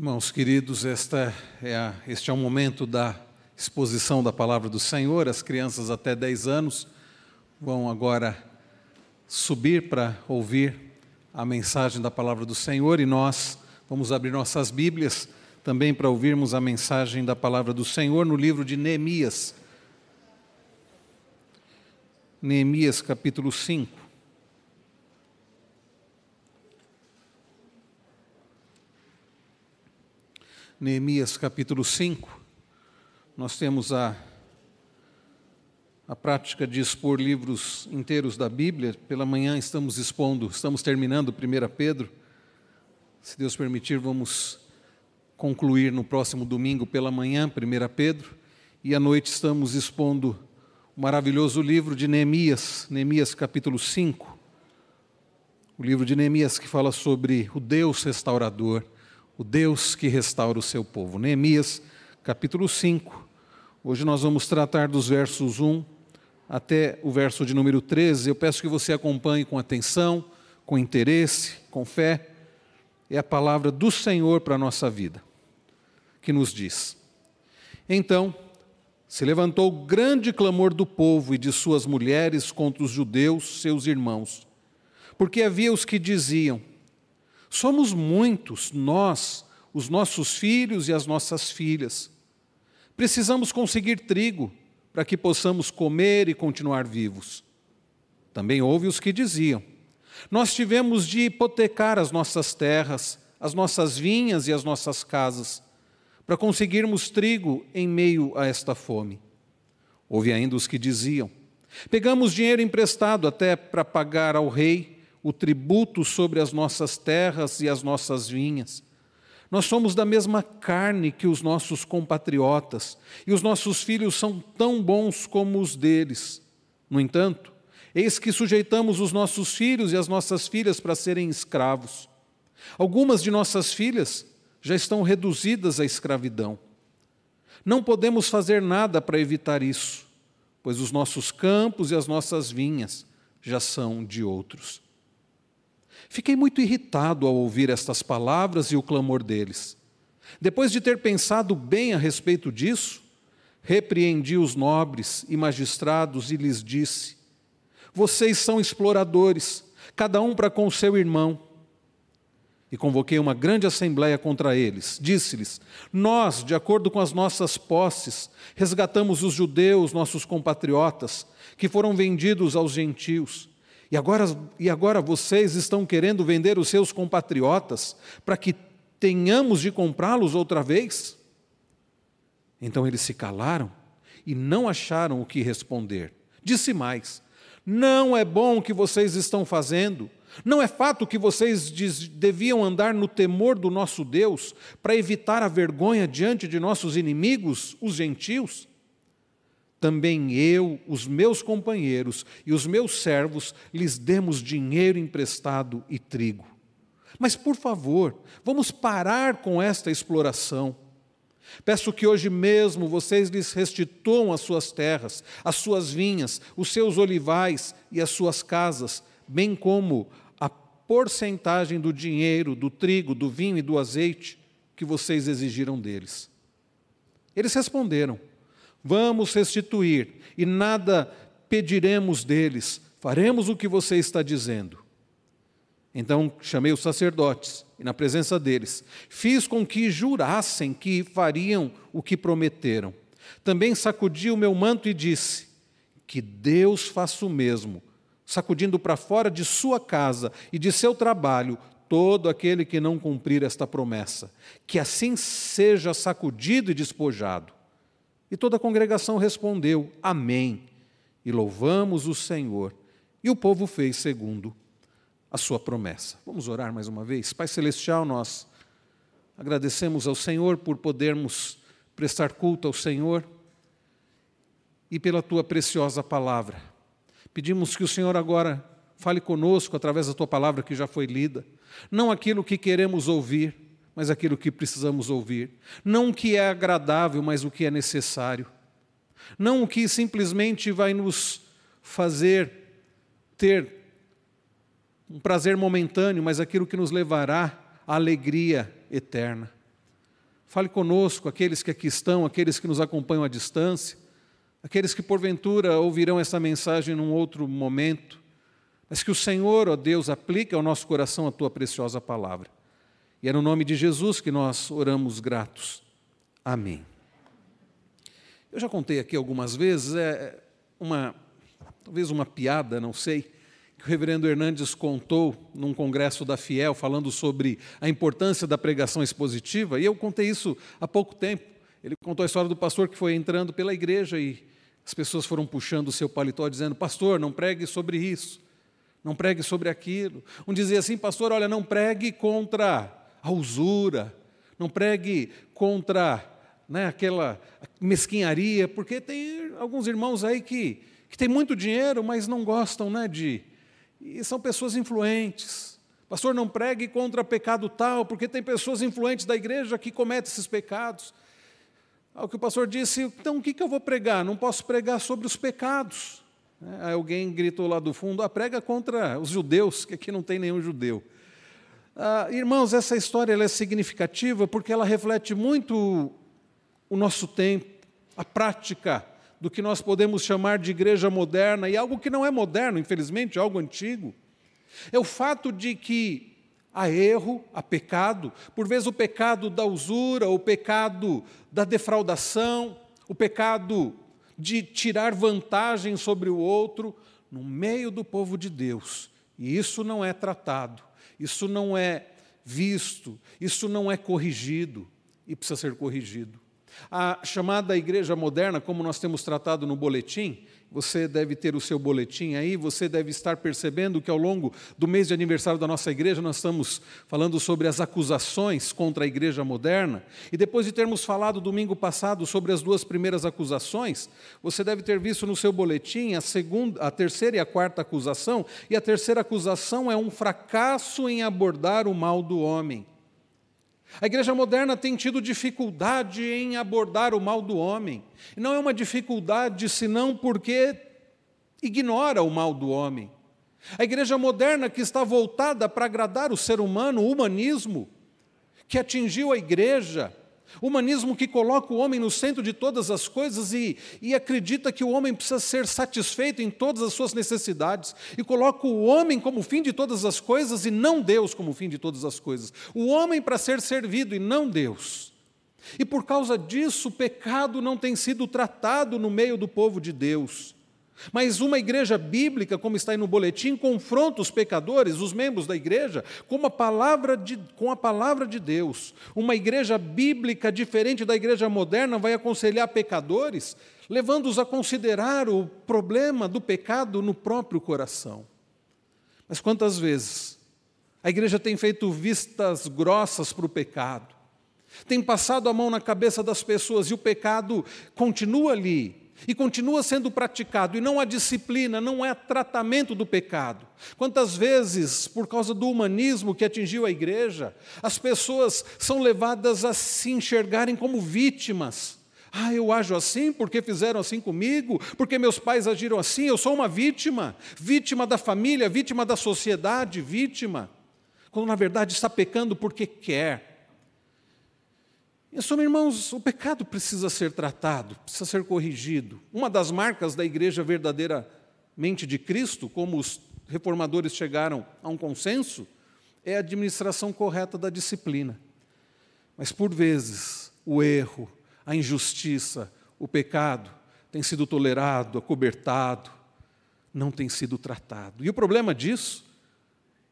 Irmãos queridos, esta é a, este é o momento da exposição da palavra do Senhor. As crianças até 10 anos vão agora subir para ouvir a mensagem da palavra do Senhor e nós vamos abrir nossas Bíblias também para ouvirmos a mensagem da palavra do Senhor no livro de Neemias. Neemias capítulo 5. Neemias capítulo 5, nós temos a, a prática de expor livros inteiros da Bíblia. Pela manhã estamos expondo, estamos terminando 1 Pedro. Se Deus permitir, vamos concluir no próximo domingo pela manhã, 1 Pedro. E à noite estamos expondo o maravilhoso livro de Neemias, Neemias capítulo 5. O livro de Neemias que fala sobre o Deus restaurador o Deus que restaura o seu povo. Neemias, capítulo 5. Hoje nós vamos tratar dos versos 1 até o verso de número 13. Eu peço que você acompanhe com atenção, com interesse, com fé. É a palavra do Senhor para a nossa vida, que nos diz: Então se levantou grande clamor do povo e de suas mulheres contra os judeus, seus irmãos, porque havia os que diziam: Somos muitos, nós, os nossos filhos e as nossas filhas. Precisamos conseguir trigo para que possamos comer e continuar vivos. Também houve os que diziam: Nós tivemos de hipotecar as nossas terras, as nossas vinhas e as nossas casas, para conseguirmos trigo em meio a esta fome. Houve ainda os que diziam: Pegamos dinheiro emprestado até para pagar ao rei o tributo sobre as nossas terras e as nossas vinhas. Nós somos da mesma carne que os nossos compatriotas, e os nossos filhos são tão bons como os deles. No entanto, eis que sujeitamos os nossos filhos e as nossas filhas para serem escravos. Algumas de nossas filhas já estão reduzidas à escravidão. Não podemos fazer nada para evitar isso, pois os nossos campos e as nossas vinhas já são de outros. Fiquei muito irritado ao ouvir estas palavras e o clamor deles. Depois de ter pensado bem a respeito disso, repreendi os nobres e magistrados e lhes disse: Vocês são exploradores, cada um para com o seu irmão. E convoquei uma grande assembleia contra eles. Disse-lhes: Nós, de acordo com as nossas posses, resgatamos os judeus, nossos compatriotas, que foram vendidos aos gentios e agora, e agora vocês estão querendo vender os seus compatriotas para que tenhamos de comprá-los outra vez? Então eles se calaram e não acharam o que responder. Disse mais: Não é bom o que vocês estão fazendo. Não é fato que vocês deviam andar no temor do nosso Deus para evitar a vergonha diante de nossos inimigos, os gentios? Também eu, os meus companheiros e os meus servos lhes demos dinheiro emprestado e trigo. Mas, por favor, vamos parar com esta exploração. Peço que hoje mesmo vocês lhes restituam as suas terras, as suas vinhas, os seus olivais e as suas casas, bem como a porcentagem do dinheiro, do trigo, do vinho e do azeite que vocês exigiram deles. Eles responderam: Vamos restituir e nada pediremos deles, faremos o que você está dizendo. Então chamei os sacerdotes e, na presença deles, fiz com que jurassem que fariam o que prometeram. Também sacudi o meu manto e disse: Que Deus faça o mesmo, sacudindo para fora de sua casa e de seu trabalho todo aquele que não cumprir esta promessa. Que assim seja sacudido e despojado. E toda a congregação respondeu: Amém. E louvamos o Senhor. E o povo fez segundo a sua promessa. Vamos orar mais uma vez? Pai Celestial, nós agradecemos ao Senhor por podermos prestar culto ao Senhor e pela tua preciosa palavra. Pedimos que o Senhor agora fale conosco através da tua palavra que já foi lida, não aquilo que queremos ouvir, mas aquilo que precisamos ouvir. Não o que é agradável, mas o que é necessário. Não o que simplesmente vai nos fazer ter um prazer momentâneo, mas aquilo que nos levará à alegria eterna. Fale conosco, aqueles que aqui estão, aqueles que nos acompanham à distância, aqueles que porventura ouvirão essa mensagem num outro momento, mas que o Senhor, ó Deus, aplique ao nosso coração a tua preciosa palavra. E é no nome de Jesus que nós oramos gratos. Amém. Eu já contei aqui algumas vezes, é uma, talvez uma piada, não sei, que o reverendo Hernandes contou num congresso da Fiel, falando sobre a importância da pregação expositiva, e eu contei isso há pouco tempo. Ele contou a história do pastor que foi entrando pela igreja e as pessoas foram puxando o seu paletó, dizendo: Pastor, não pregue sobre isso, não pregue sobre aquilo. Um dizia assim: Pastor, olha, não pregue contra a usura, não pregue contra né, aquela mesquinharia, porque tem alguns irmãos aí que, que têm muito dinheiro, mas não gostam né, de e são pessoas influentes. Pastor, não pregue contra pecado tal, porque tem pessoas influentes da igreja que cometem esses pecados. Ao que o pastor disse, então o que, eu vou pregar? Não posso pregar sobre os pecados. É, aí alguém gritou lá do fundo, ah, prega contra os judeus, que aqui não tem nenhum judeu. Ah, irmãos, essa história é significativa porque ela reflete muito o nosso tempo, a prática do que nós podemos chamar de igreja moderna, e algo que não é moderno, infelizmente, algo antigo, é o fato de que há erro, há pecado, por vezes o pecado da usura, o pecado da defraudação, o pecado de tirar vantagem sobre o outro, no meio do povo de Deus. E isso não é tratado, isso não é visto, isso não é corrigido e precisa ser corrigido. A chamada igreja moderna, como nós temos tratado no boletim, você deve ter o seu boletim aí, você deve estar percebendo que ao longo do mês de aniversário da nossa igreja nós estamos falando sobre as acusações contra a igreja moderna. E depois de termos falado domingo passado sobre as duas primeiras acusações, você deve ter visto no seu boletim a segunda, a terceira e a quarta acusação, e a terceira acusação é um fracasso em abordar o mal do homem. A igreja moderna tem tido dificuldade em abordar o mal do homem. Não é uma dificuldade senão porque ignora o mal do homem. A igreja moderna que está voltada para agradar o ser humano, o humanismo, que atingiu a igreja, Humanismo que coloca o homem no centro de todas as coisas e, e, acredita que o homem precisa ser satisfeito em todas as suas necessidades, e coloca o homem como fim de todas as coisas e não Deus como fim de todas as coisas. O homem para ser servido e não Deus. E por causa disso, o pecado não tem sido tratado no meio do povo de Deus. Mas uma igreja bíblica, como está aí no boletim, confronta os pecadores, os membros da igreja, com a palavra de, com a palavra de Deus. Uma igreja bíblica, diferente da igreja moderna, vai aconselhar pecadores, levando-os a considerar o problema do pecado no próprio coração. Mas quantas vezes a igreja tem feito vistas grossas para o pecado, tem passado a mão na cabeça das pessoas e o pecado continua ali, e continua sendo praticado, e não há disciplina, não há tratamento do pecado. Quantas vezes, por causa do humanismo que atingiu a igreja, as pessoas são levadas a se enxergarem como vítimas. Ah, eu ajo assim porque fizeram assim comigo, porque meus pais agiram assim, eu sou uma vítima, vítima da família, vítima da sociedade, vítima. Quando na verdade está pecando porque quer, em suma, irmãos, o pecado precisa ser tratado, precisa ser corrigido. Uma das marcas da igreja verdadeiramente de Cristo, como os reformadores chegaram a um consenso, é a administração correta da disciplina. Mas, por vezes, o erro, a injustiça, o pecado tem sido tolerado, acobertado, não tem sido tratado. E o problema disso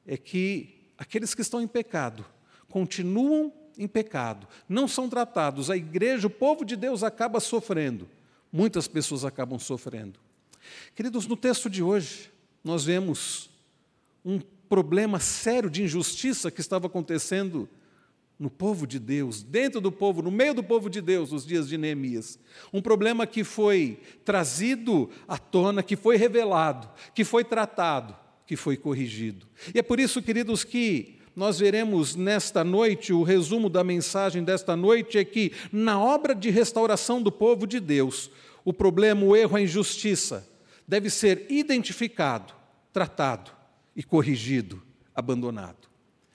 é que aqueles que estão em pecado continuam em pecado, não são tratados, a igreja, o povo de Deus acaba sofrendo. Muitas pessoas acabam sofrendo. Queridos, no texto de hoje, nós vemos um problema sério de injustiça que estava acontecendo no povo de Deus, dentro do povo, no meio do povo de Deus, nos dias de Neemias. Um problema que foi trazido à tona, que foi revelado, que foi tratado, que foi corrigido. E é por isso, queridos, que nós veremos nesta noite, o resumo da mensagem desta noite é que, na obra de restauração do povo de Deus, o problema, o erro, a injustiça deve ser identificado, tratado e corrigido, abandonado.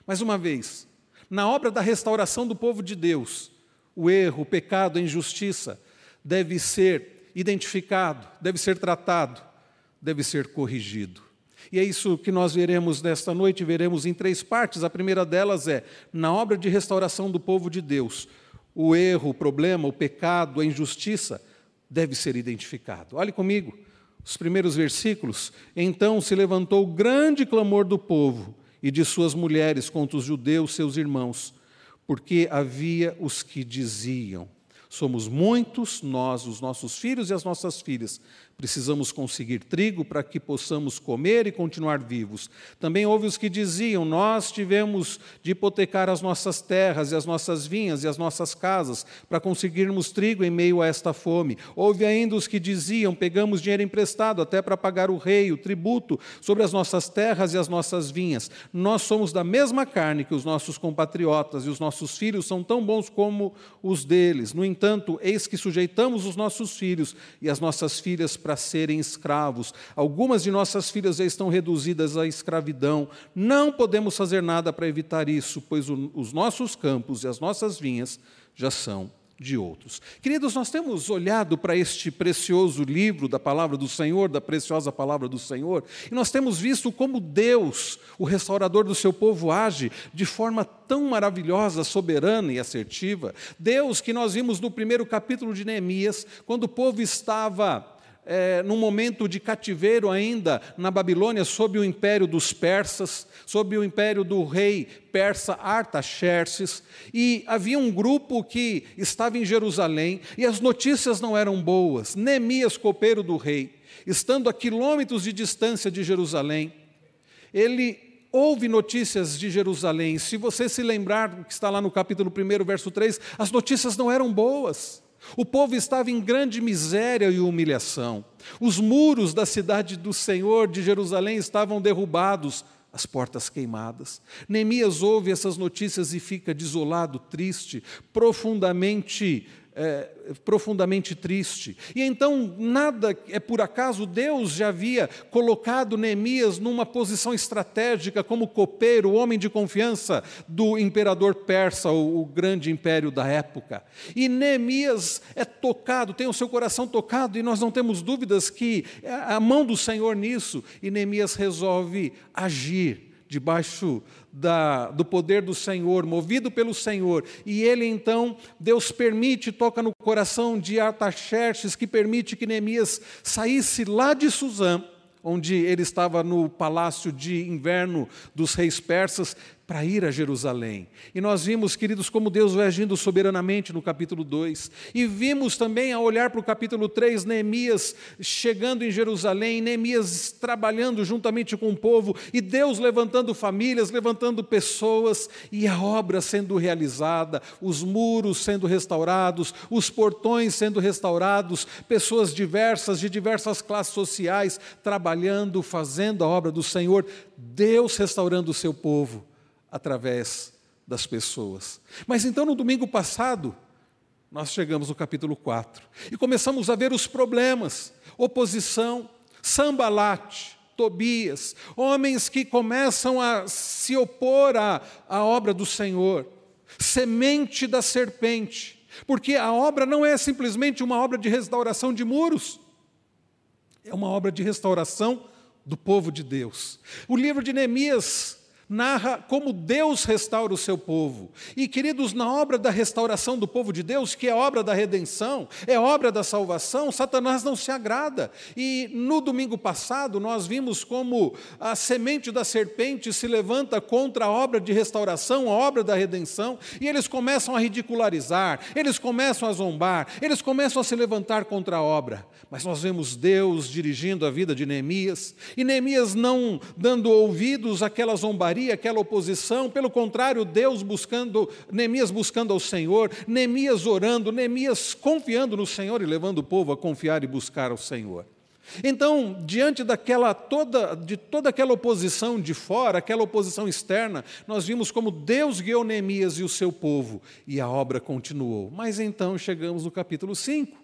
Mais uma vez, na obra da restauração do povo de Deus, o erro, o pecado, a injustiça deve ser identificado, deve ser tratado, deve ser corrigido. E é isso que nós veremos nesta noite, veremos em três partes. A primeira delas é na obra de restauração do povo de Deus. O erro, o problema, o pecado, a injustiça deve ser identificado. Olhe comigo, os primeiros versículos. Então se levantou grande clamor do povo e de suas mulheres contra os judeus, seus irmãos, porque havia os que diziam: Somos muitos, nós, os nossos filhos e as nossas filhas, Precisamos conseguir trigo para que possamos comer e continuar vivos. Também houve os que diziam: Nós tivemos de hipotecar as nossas terras e as nossas vinhas e as nossas casas para conseguirmos trigo em meio a esta fome. Houve ainda os que diziam: Pegamos dinheiro emprestado até para pagar o rei, o tributo sobre as nossas terras e as nossas vinhas. Nós somos da mesma carne que os nossos compatriotas e os nossos filhos são tão bons como os deles. No entanto, eis que sujeitamos os nossos filhos e as nossas filhas para serem escravos. Algumas de nossas filhas já estão reduzidas à escravidão. Não podemos fazer nada para evitar isso, pois os nossos campos e as nossas vinhas já são de outros. Queridos, nós temos olhado para este precioso livro da palavra do Senhor, da preciosa palavra do Senhor, e nós temos visto como Deus, o restaurador do seu povo, age de forma tão maravilhosa, soberana e assertiva. Deus que nós vimos no primeiro capítulo de Neemias, quando o povo estava é, num momento de cativeiro ainda na Babilônia, sob o império dos persas, sob o império do rei persa Artaxerxes, e havia um grupo que estava em Jerusalém e as notícias não eram boas. Neemias, copeiro do rei, estando a quilômetros de distância de Jerusalém, ele ouve notícias de Jerusalém. Se você se lembrar, que está lá no capítulo 1, verso 3, as notícias não eram boas. O povo estava em grande miséria e humilhação. Os muros da cidade do Senhor de Jerusalém estavam derrubados, as portas queimadas. Neemias ouve essas notícias e fica desolado, triste, profundamente é, profundamente triste. E então, nada é por acaso, Deus já havia colocado Neemias numa posição estratégica como copeiro, homem de confiança do imperador persa, o, o grande império da época. E Neemias é tocado, tem o seu coração tocado, e nós não temos dúvidas que a mão do Senhor nisso, e Neemias resolve agir debaixo da, do poder do Senhor, movido pelo Senhor. E ele então, Deus permite, toca no coração de Artaxerxes, que permite que Neemias saísse lá de Suzã, onde ele estava no palácio de inverno dos reis persas, para ir a Jerusalém. E nós vimos, queridos, como Deus vai agindo soberanamente no capítulo 2. E vimos também, ao olhar para o capítulo 3, Neemias chegando em Jerusalém, Neemias trabalhando juntamente com o povo, e Deus levantando famílias, levantando pessoas, e a obra sendo realizada, os muros sendo restaurados, os portões sendo restaurados, pessoas diversas, de diversas classes sociais, trabalhando, fazendo a obra do Senhor, Deus restaurando o seu povo através das pessoas. Mas então, no domingo passado, nós chegamos no capítulo 4 e começamos a ver os problemas, oposição, sambalate, Tobias, homens que começam a se opor à, à obra do Senhor, semente da serpente, porque a obra não é simplesmente uma obra de restauração de muros, é uma obra de restauração do povo de Deus. O livro de Neemias narra como Deus restaura o seu povo. E, queridos, na obra da restauração do povo de Deus, que é obra da redenção, é obra da salvação, Satanás não se agrada. E no domingo passado, nós vimos como a semente da serpente se levanta contra a obra de restauração, a obra da redenção, e eles começam a ridicularizar, eles começam a zombar, eles começam a se levantar contra a obra. Mas nós vemos Deus dirigindo a vida de Neemias, e Neemias não dando ouvidos àquela zombaria aquela oposição, pelo contrário, Deus buscando, Neemias buscando ao Senhor, Neemias orando, Neemias confiando no Senhor e levando o povo a confiar e buscar ao Senhor. Então, diante daquela toda, de toda aquela oposição de fora, aquela oposição externa, nós vimos como Deus guiou Neemias e o seu povo, e a obra continuou. Mas então chegamos no capítulo 5.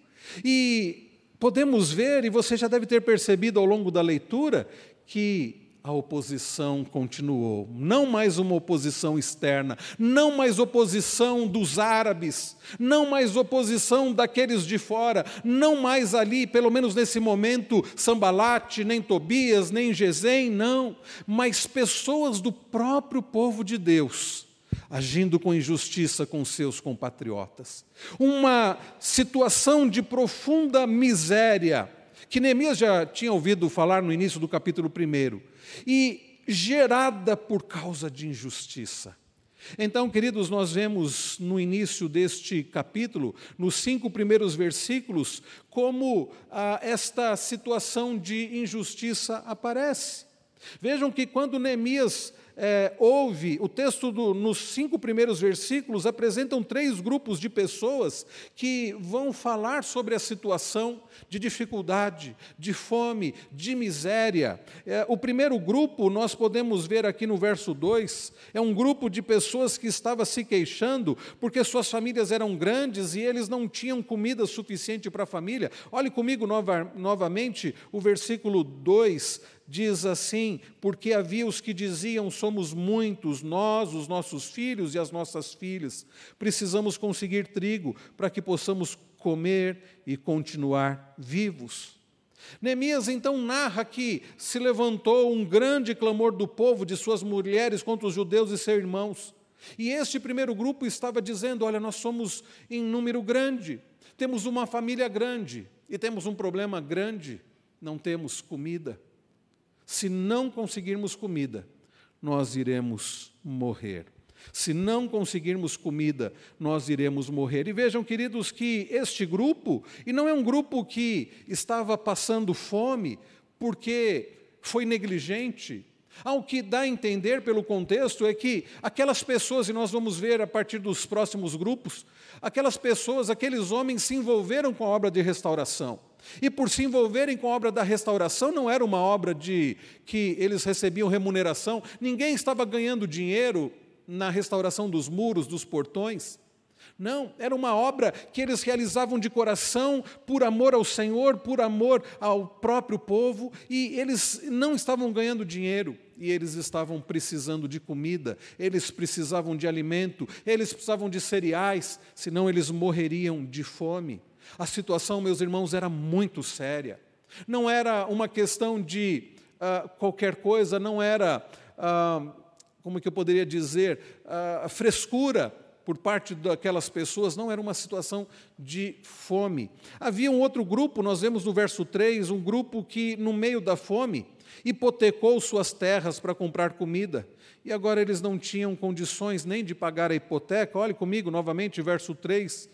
E podemos ver, e você já deve ter percebido ao longo da leitura, que a oposição continuou. Não mais uma oposição externa, não mais oposição dos árabes, não mais oposição daqueles de fora, não mais ali, pelo menos nesse momento, Sambalate, nem Tobias, nem Gesem, não, mas pessoas do próprio povo de Deus agindo com injustiça com seus compatriotas. Uma situação de profunda miséria, que Neemias já tinha ouvido falar no início do capítulo 1, e gerada por causa de injustiça. Então, queridos, nós vemos no início deste capítulo, nos cinco primeiros versículos, como ah, esta situação de injustiça aparece. Vejam que quando Neemias é, houve, o texto do, nos cinco primeiros versículos apresentam três grupos de pessoas que vão falar sobre a situação de dificuldade, de fome, de miséria. É, o primeiro grupo, nós podemos ver aqui no verso 2, é um grupo de pessoas que estava se queixando porque suas famílias eram grandes e eles não tinham comida suficiente para a família. Olhe comigo nova, novamente o versículo 2 diz assim: porque havia os que diziam: somos muitos, nós, os nossos filhos e as nossas filhas, precisamos conseguir trigo para que possamos comer e continuar vivos. Neemias então narra que se levantou um grande clamor do povo, de suas mulheres, contra os judeus e seus irmãos. E este primeiro grupo estava dizendo: Olha, nós somos em número grande, temos uma família grande e temos um problema grande, não temos comida. Se não conseguirmos comida, nós iremos morrer. Se não conseguirmos comida, nós iremos morrer. E vejam, queridos, que este grupo, e não é um grupo que estava passando fome porque foi negligente, ao que dá a entender pelo contexto é que aquelas pessoas, e nós vamos ver a partir dos próximos grupos, aquelas pessoas, aqueles homens se envolveram com a obra de restauração. E por se envolverem com a obra da restauração, não era uma obra de que eles recebiam remuneração, ninguém estava ganhando dinheiro na restauração dos muros, dos portões. Não, era uma obra que eles realizavam de coração, por amor ao Senhor, por amor ao próprio povo, e eles não estavam ganhando dinheiro, e eles estavam precisando de comida, eles precisavam de alimento, eles precisavam de cereais, senão eles morreriam de fome. A situação, meus irmãos, era muito séria. Não era uma questão de uh, qualquer coisa, não era, uh, como que eu poderia dizer, uh, frescura por parte daquelas pessoas, não era uma situação de fome. Havia um outro grupo, nós vemos no verso 3, um grupo que, no meio da fome, hipotecou suas terras para comprar comida. E agora eles não tinham condições nem de pagar a hipoteca. Olhe comigo novamente, verso 3.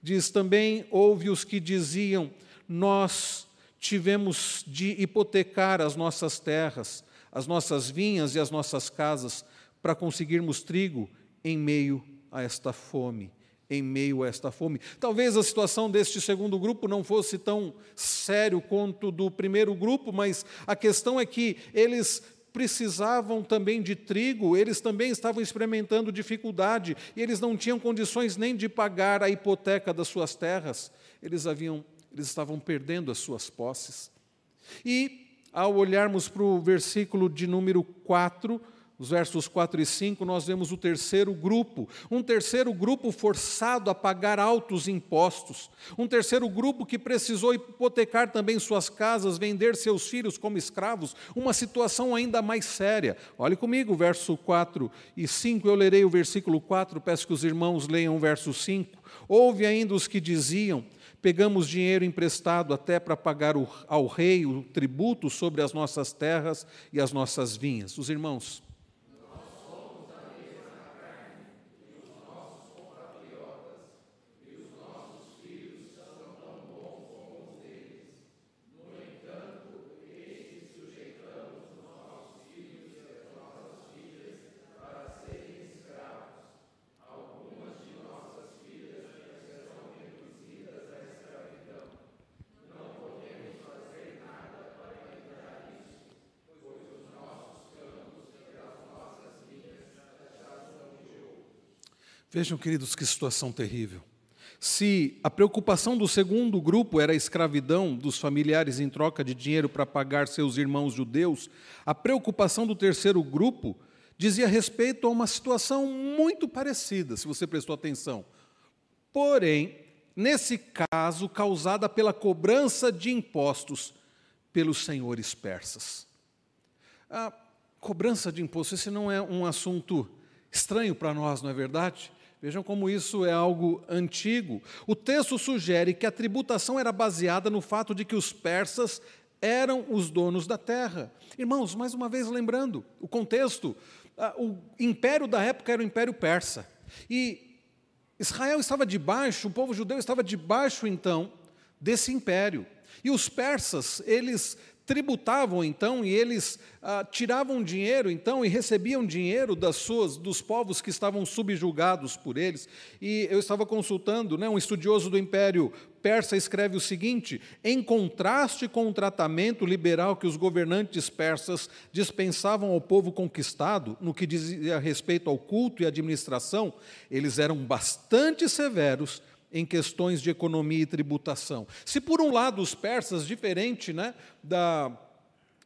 Diz também: houve os que diziam, nós tivemos de hipotecar as nossas terras, as nossas vinhas e as nossas casas para conseguirmos trigo em meio a esta fome. Em meio a esta fome. Talvez a situação deste segundo grupo não fosse tão sério quanto do primeiro grupo, mas a questão é que eles precisavam também de trigo, eles também estavam experimentando dificuldade, e eles não tinham condições nem de pagar a hipoteca das suas terras, eles, haviam, eles estavam perdendo as suas posses. E, ao olharmos para o versículo de número 4, os versos 4 e 5, nós vemos o terceiro grupo, um terceiro grupo forçado a pagar altos impostos, um terceiro grupo que precisou hipotecar também suas casas, vender seus filhos como escravos, uma situação ainda mais séria. Olhe comigo, verso 4 e 5, eu lerei o versículo 4, peço que os irmãos leiam o verso 5. Houve ainda os que diziam: pegamos dinheiro emprestado até para pagar ao rei o tributo sobre as nossas terras e as nossas vinhas. Os irmãos, Vejam, queridos, que situação terrível. Se a preocupação do segundo grupo era a escravidão dos familiares em troca de dinheiro para pagar seus irmãos judeus, a preocupação do terceiro grupo dizia respeito a uma situação muito parecida, se você prestou atenção. Porém, nesse caso, causada pela cobrança de impostos pelos senhores persas. A cobrança de impostos, esse não é um assunto estranho para nós, não é verdade? Vejam como isso é algo antigo. O texto sugere que a tributação era baseada no fato de que os persas eram os donos da terra. Irmãos, mais uma vez lembrando, o contexto, o império da época era o império persa. E Israel estava debaixo, o povo judeu estava debaixo então desse império. E os persas, eles tributavam então e eles ah, tiravam dinheiro então e recebiam dinheiro das suas dos povos que estavam subjugados por eles. E eu estava consultando né, um estudioso do Império Persa escreve o seguinte em contraste com o tratamento liberal que os governantes persas dispensavam ao povo conquistado no que dizia respeito ao culto e administração eles eram bastante severos em questões de economia e tributação. Se por um lado os persas, diferente né, da,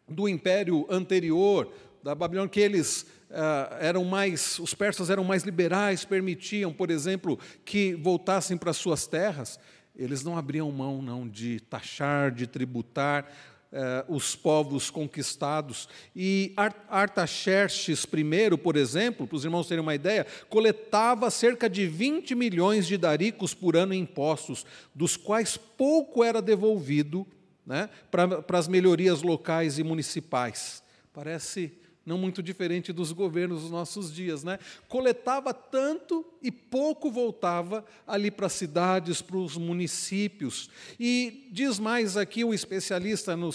do império anterior, da Babilônia, que eles uh, eram mais, os persas eram mais liberais, permitiam, por exemplo, que voltassem para suas terras, eles não abriam mão não de taxar, de tributar, eh, os povos conquistados. E Artaxerxes I, por exemplo, para os irmãos terem uma ideia, coletava cerca de 20 milhões de daricos por ano em impostos, dos quais pouco era devolvido né, para, para as melhorias locais e municipais. Parece não muito diferente dos governos dos nossos dias, né? Coletava tanto e pouco voltava ali para as cidades, para os municípios. E diz mais aqui o especialista no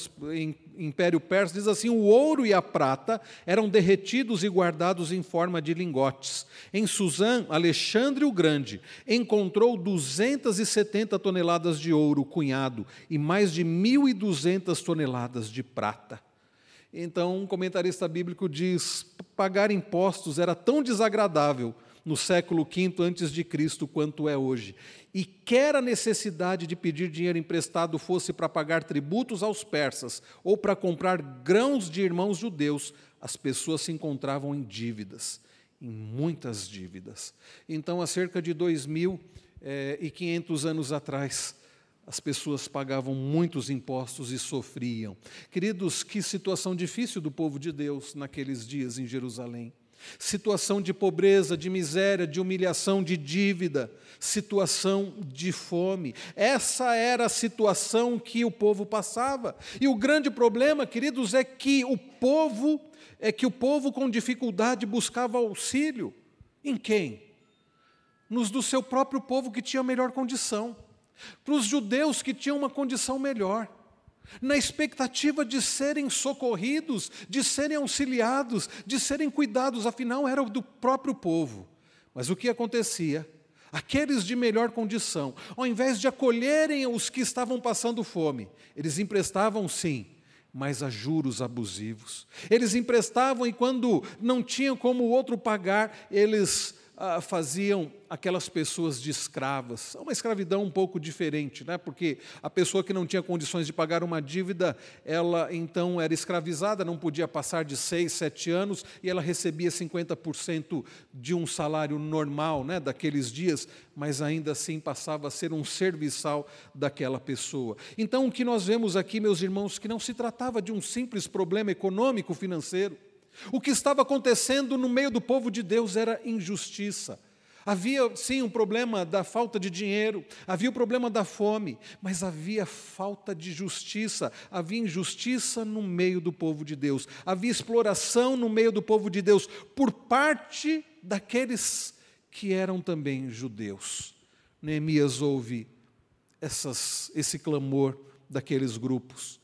Império Persa, diz assim: o ouro e a prata eram derretidos e guardados em forma de lingotes. Em Suzã, Alexandre o Grande encontrou 270 toneladas de ouro cunhado e mais de 1.200 toneladas de prata. Então, um comentarista bíblico diz: pagar impostos era tão desagradável no século V antes de Cristo quanto é hoje. E quer a necessidade de pedir dinheiro emprestado fosse para pagar tributos aos persas ou para comprar grãos de irmãos judeus, as pessoas se encontravam em dívidas, em muitas dívidas. Então, há cerca de 2.500 eh, anos atrás, as pessoas pagavam muitos impostos e sofriam. Queridos, que situação difícil do povo de Deus naqueles dias em Jerusalém. Situação de pobreza, de miséria, de humilhação, de dívida, situação de fome. Essa era a situação que o povo passava. E o grande problema, queridos, é que o povo é que o povo com dificuldade buscava auxílio. Em quem? Nos do seu próprio povo que tinha melhor condição para os judeus que tinham uma condição melhor, na expectativa de serem socorridos, de serem auxiliados, de serem cuidados, afinal era do próprio povo. Mas o que acontecia? Aqueles de melhor condição, ao invés de acolherem os que estavam passando fome, eles emprestavam sim, mas a juros abusivos. Eles emprestavam e quando não tinham como o outro pagar, eles ah, faziam aquelas pessoas de escravas. É uma escravidão um pouco diferente, né? porque a pessoa que não tinha condições de pagar uma dívida, ela então era escravizada, não podia passar de seis, sete anos, e ela recebia 50% de um salário normal né, daqueles dias, mas ainda assim passava a ser um serviçal daquela pessoa. Então, o que nós vemos aqui, meus irmãos, que não se tratava de um simples problema econômico financeiro, o que estava acontecendo no meio do povo de Deus era injustiça. Havia sim um problema da falta de dinheiro, havia o problema da fome, mas havia falta de justiça, havia injustiça no meio do povo de Deus, havia exploração no meio do povo de Deus por parte daqueles que eram também judeus. Neemias ouve essas, esse clamor daqueles grupos.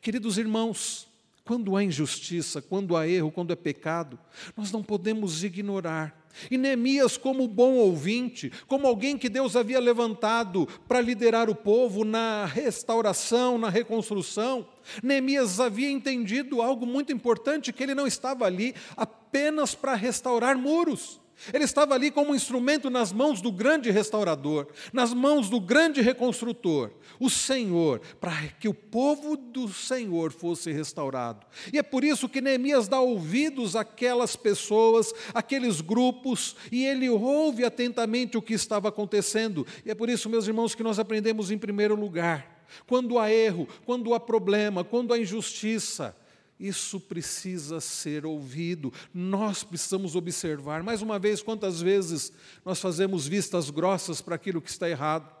Queridos irmãos, quando há injustiça, quando há erro, quando é pecado, nós não podemos ignorar. E Neemias, como bom ouvinte, como alguém que Deus havia levantado para liderar o povo na restauração, na reconstrução, Neemias havia entendido algo muito importante: que ele não estava ali apenas para restaurar muros, Ele estava ali como um instrumento nas mãos do grande restaurador, nas mãos do grande reconstrutor, o Senhor, para que o povo do Senhor fosse restaurado. E é por isso que Neemias dá ouvidos àquelas pessoas, àqueles grupos, e ele ouve atentamente o que estava acontecendo. E é por isso, meus irmãos, que nós aprendemos em primeiro lugar. Quando há erro, quando há problema, quando há injustiça, isso precisa ser ouvido, nós precisamos observar. Mais uma vez, quantas vezes nós fazemos vistas grossas para aquilo que está errado?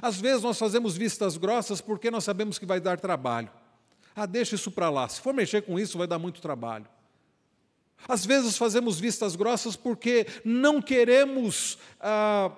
Às vezes nós fazemos vistas grossas porque nós sabemos que vai dar trabalho. Ah, deixa isso para lá, se for mexer com isso, vai dar muito trabalho. Às vezes fazemos vistas grossas porque não queremos. Ah,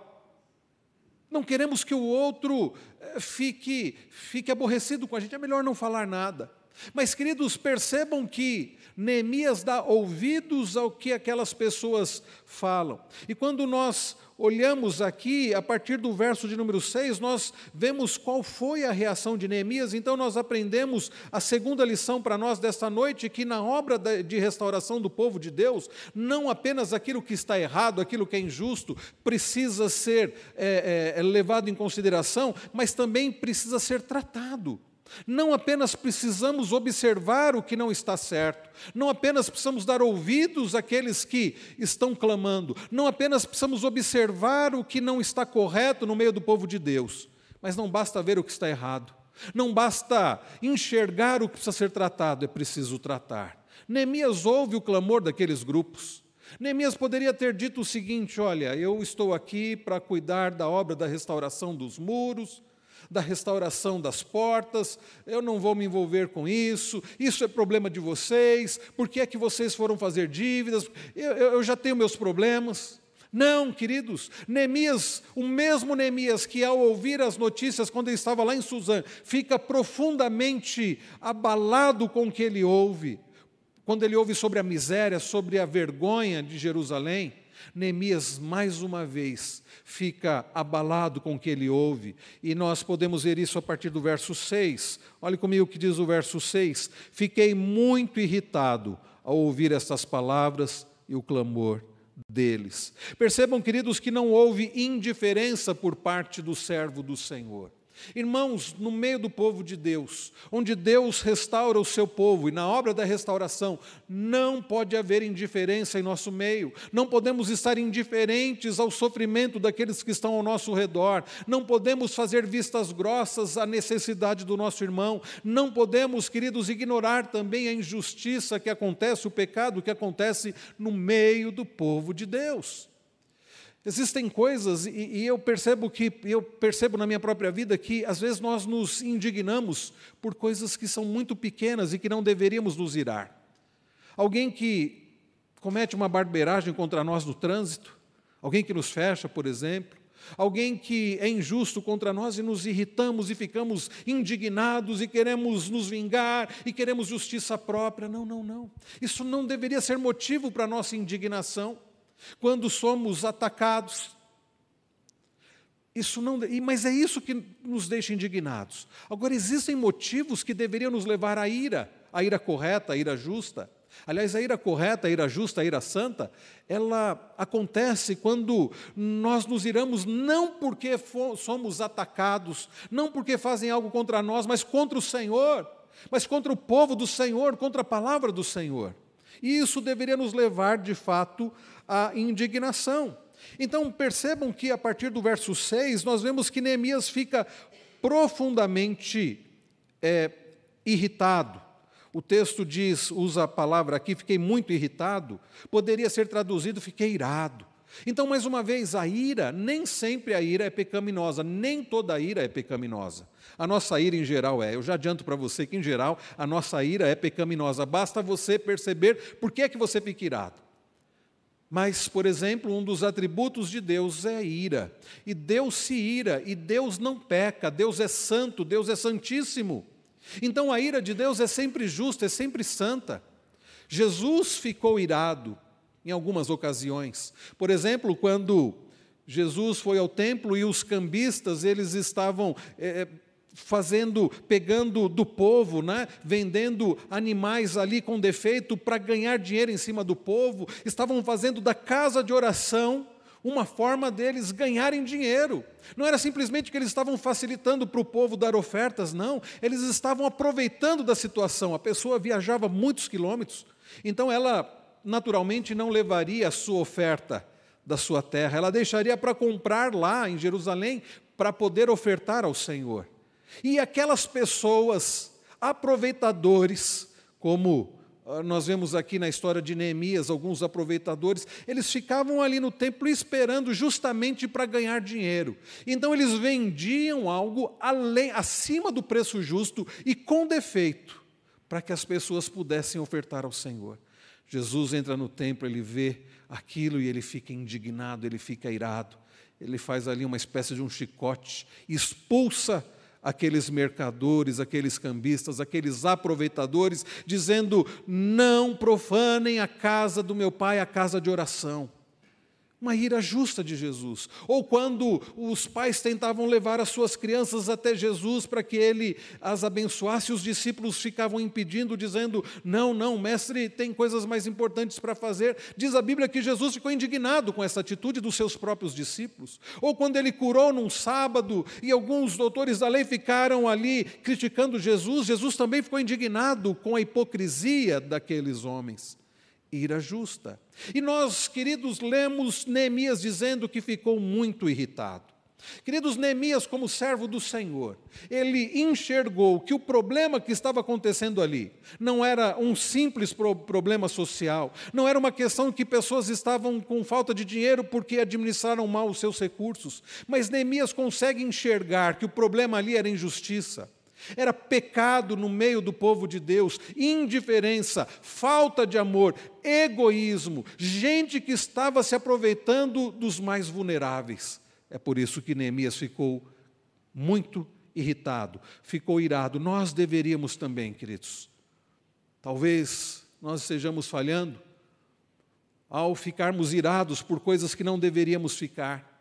não queremos que o outro eh, fique, fique aborrecido com a gente, é melhor não falar nada. Mas, queridos, percebam que Neemias dá ouvidos ao que aquelas pessoas falam. E quando nós olhamos aqui, a partir do verso de número 6, nós vemos qual foi a reação de Neemias, então nós aprendemos a segunda lição para nós desta noite, que na obra de restauração do povo de Deus, não apenas aquilo que está errado, aquilo que é injusto, precisa ser é, é, levado em consideração, mas também precisa ser tratado. Não apenas precisamos observar o que não está certo, não apenas precisamos dar ouvidos àqueles que estão clamando, não apenas precisamos observar o que não está correto no meio do povo de Deus, mas não basta ver o que está errado, não basta enxergar o que precisa ser tratado, é preciso tratar. Neemias ouve o clamor daqueles grupos. Neemias poderia ter dito o seguinte: Olha, eu estou aqui para cuidar da obra da restauração dos muros, da restauração das portas, eu não vou me envolver com isso, isso é problema de vocês, por que é que vocês foram fazer dívidas? Eu, eu já tenho meus problemas. Não, queridos, Neemias, o mesmo Neemias que ao ouvir as notícias quando ele estava lá em Suzã, fica profundamente abalado com o que ele ouve, quando ele ouve sobre a miséria, sobre a vergonha de Jerusalém, Neemias mais uma vez fica abalado com o que ele ouve, e nós podemos ver isso a partir do verso 6. Olhe comigo o que diz o verso 6: Fiquei muito irritado ao ouvir estas palavras e o clamor deles. Percebam, queridos, que não houve indiferença por parte do servo do Senhor. Irmãos, no meio do povo de Deus, onde Deus restaura o seu povo, e na obra da restauração, não pode haver indiferença em nosso meio, não podemos estar indiferentes ao sofrimento daqueles que estão ao nosso redor, não podemos fazer vistas grossas à necessidade do nosso irmão, não podemos, queridos, ignorar também a injustiça que acontece, o pecado que acontece no meio do povo de Deus. Existem coisas, e, e, eu percebo que, eu percebo na minha própria vida que às vezes nós nos indignamos por coisas que são muito pequenas e que não deveríamos nos irar. Alguém que comete uma barbeiragem contra nós no trânsito, alguém que nos fecha, por exemplo, alguém que é injusto contra nós e nos irritamos e ficamos indignados e queremos nos vingar e queremos justiça própria. Não, não, não. Isso não deveria ser motivo para a nossa indignação quando somos atacados. Isso não, mas é isso que nos deixa indignados. Agora, existem motivos que deveriam nos levar à ira, a ira correta, a ira justa. Aliás, a ira correta, a ira justa, a ira santa, ela acontece quando nós nos iramos não porque somos atacados, não porque fazem algo contra nós, mas contra o Senhor, mas contra o povo do Senhor, contra a palavra do Senhor. E isso deveria nos levar, de fato, à indignação. Então percebam que a partir do verso 6, nós vemos que Neemias fica profundamente é, irritado. O texto diz, usa a palavra aqui, fiquei muito irritado, poderia ser traduzido, fiquei irado. Então, mais uma vez, a ira, nem sempre a ira é pecaminosa, nem toda a ira é pecaminosa. A nossa ira em geral é. Eu já adianto para você que, em geral, a nossa ira é pecaminosa. Basta você perceber por que é que você fica irado. Mas, por exemplo, um dos atributos de Deus é ira. E Deus se ira, e Deus não peca, Deus é santo, Deus é santíssimo. Então a ira de Deus é sempre justa, é sempre santa. Jesus ficou irado em algumas ocasiões. Por exemplo, quando Jesus foi ao templo e os cambistas, eles estavam é, fazendo, pegando do povo, né? vendendo animais ali com defeito para ganhar dinheiro em cima do povo, estavam fazendo da casa de oração uma forma deles ganharem dinheiro. Não era simplesmente que eles estavam facilitando para o povo dar ofertas, não, eles estavam aproveitando da situação. A pessoa viajava muitos quilômetros, então ela naturalmente não levaria a sua oferta da sua terra, ela deixaria para comprar lá em Jerusalém para poder ofertar ao Senhor. E aquelas pessoas, aproveitadores, como ah, nós vemos aqui na história de Neemias, alguns aproveitadores, eles ficavam ali no templo esperando justamente para ganhar dinheiro. Então eles vendiam algo além, acima do preço justo e com defeito, para que as pessoas pudessem ofertar ao Senhor. Jesus entra no templo, ele vê aquilo e ele fica indignado, ele fica irado. Ele faz ali uma espécie de um chicote, expulsa aqueles mercadores, aqueles cambistas, aqueles aproveitadores, dizendo: não profanem a casa do meu pai, a casa de oração uma ira justa de Jesus. Ou quando os pais tentavam levar as suas crianças até Jesus para que ele as abençoasse, os discípulos ficavam impedindo, dizendo: Não, não, mestre, tem coisas mais importantes para fazer. Diz a Bíblia que Jesus ficou indignado com essa atitude dos seus próprios discípulos. Ou quando ele curou num sábado e alguns doutores da lei ficaram ali criticando Jesus, Jesus também ficou indignado com a hipocrisia daqueles homens ira justa. E nós, queridos, lemos Neemias dizendo que ficou muito irritado. Queridos, Neemias, como servo do Senhor, ele enxergou que o problema que estava acontecendo ali não era um simples pro problema social, não era uma questão que pessoas estavam com falta de dinheiro porque administraram mal os seus recursos, mas Neemias consegue enxergar que o problema ali era injustiça. Era pecado no meio do povo de Deus, indiferença, falta de amor, egoísmo, gente que estava se aproveitando dos mais vulneráveis. É por isso que Neemias ficou muito irritado, ficou irado. Nós deveríamos também, queridos. Talvez nós estejamos falhando ao ficarmos irados por coisas que não deveríamos ficar.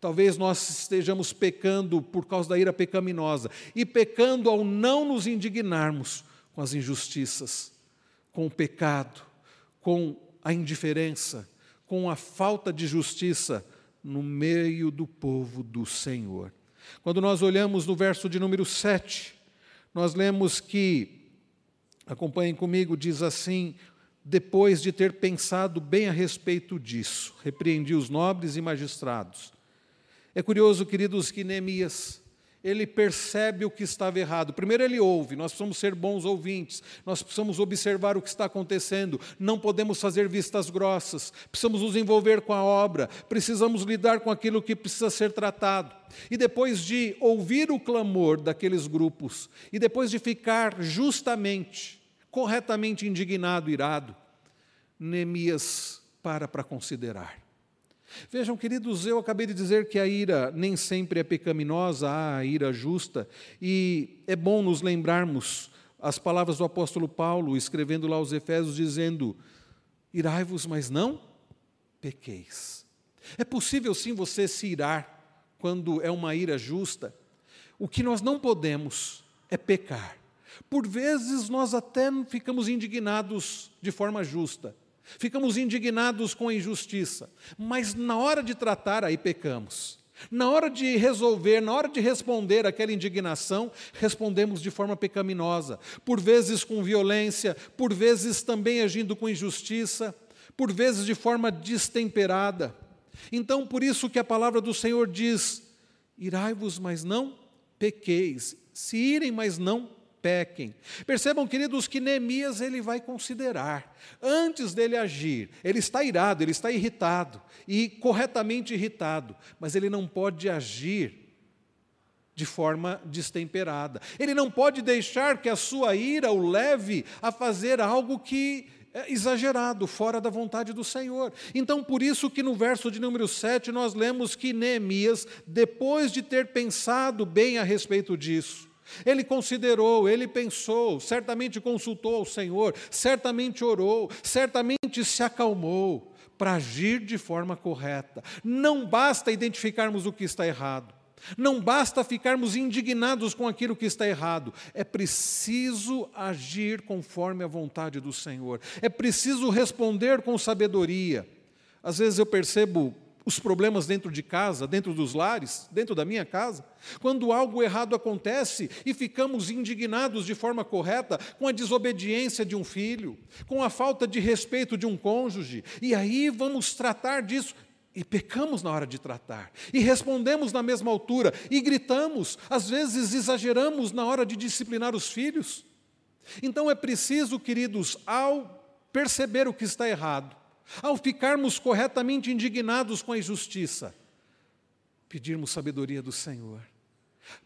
Talvez nós estejamos pecando por causa da ira pecaminosa e pecando ao não nos indignarmos com as injustiças, com o pecado, com a indiferença, com a falta de justiça no meio do povo do Senhor. Quando nós olhamos no verso de número 7, nós lemos que, acompanhem comigo, diz assim: depois de ter pensado bem a respeito disso, repreendi os nobres e magistrados é curioso, queridos, que Neemias, ele percebe o que estava errado. Primeiro, ele ouve, nós precisamos ser bons ouvintes, nós precisamos observar o que está acontecendo, não podemos fazer vistas grossas, precisamos nos envolver com a obra, precisamos lidar com aquilo que precisa ser tratado. E depois de ouvir o clamor daqueles grupos, e depois de ficar justamente, corretamente indignado, irado, Neemias para para considerar. Vejam, queridos, eu acabei de dizer que a ira nem sempre é pecaminosa, há a ira justa, e é bom nos lembrarmos as palavras do apóstolo Paulo, escrevendo lá aos Efésios, dizendo: Irai-vos, mas não pequeis. É possível sim você se irar quando é uma ira justa. O que nós não podemos é pecar. Por vezes nós até ficamos indignados de forma justa Ficamos indignados com a injustiça, mas na hora de tratar, aí pecamos. Na hora de resolver, na hora de responder aquela indignação, respondemos de forma pecaminosa, por vezes com violência, por vezes também agindo com injustiça, por vezes de forma destemperada. Então, por isso que a palavra do Senhor diz: irai-vos, mas não pequeis, se irem, mas não pequem. Percebam, queridos, que Neemias ele vai considerar. Antes dele agir, ele está irado, ele está irritado, e corretamente irritado, mas ele não pode agir de forma destemperada. Ele não pode deixar que a sua ira o leve a fazer algo que é exagerado, fora da vontade do Senhor. Então, por isso que no verso de número 7 nós lemos que Neemias, depois de ter pensado bem a respeito disso, ele considerou, ele pensou, certamente consultou ao Senhor, certamente orou, certamente se acalmou para agir de forma correta. Não basta identificarmos o que está errado. Não basta ficarmos indignados com aquilo que está errado, é preciso agir conforme a vontade do Senhor, é preciso responder com sabedoria. Às vezes eu percebo os problemas dentro de casa, dentro dos lares, dentro da minha casa, quando algo errado acontece e ficamos indignados de forma correta com a desobediência de um filho, com a falta de respeito de um cônjuge, e aí vamos tratar disso e pecamos na hora de tratar, e respondemos na mesma altura, e gritamos, às vezes exageramos na hora de disciplinar os filhos. Então é preciso, queridos, ao perceber o que está errado, ao ficarmos corretamente indignados com a injustiça, pedirmos sabedoria do Senhor,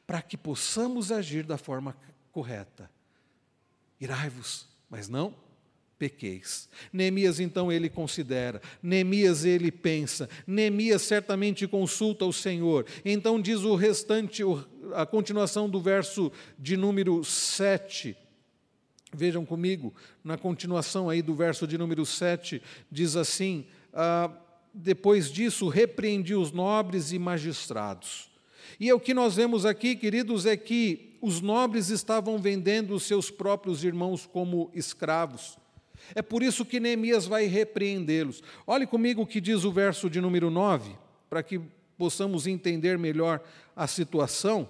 para que possamos agir da forma correta. Irai-vos, mas não pequeis. Neemias então ele considera, Neemias ele pensa, Neemias certamente consulta o Senhor. Então diz o restante, a continuação do verso de número 7. Vejam comigo, na continuação aí do verso de número 7, diz assim: ah, depois disso, repreendi os nobres e magistrados. E é o que nós vemos aqui, queridos, é que os nobres estavam vendendo os seus próprios irmãos como escravos. É por isso que Neemias vai repreendê-los. Olhe comigo o que diz o verso de número 9, para que possamos entender melhor a situação.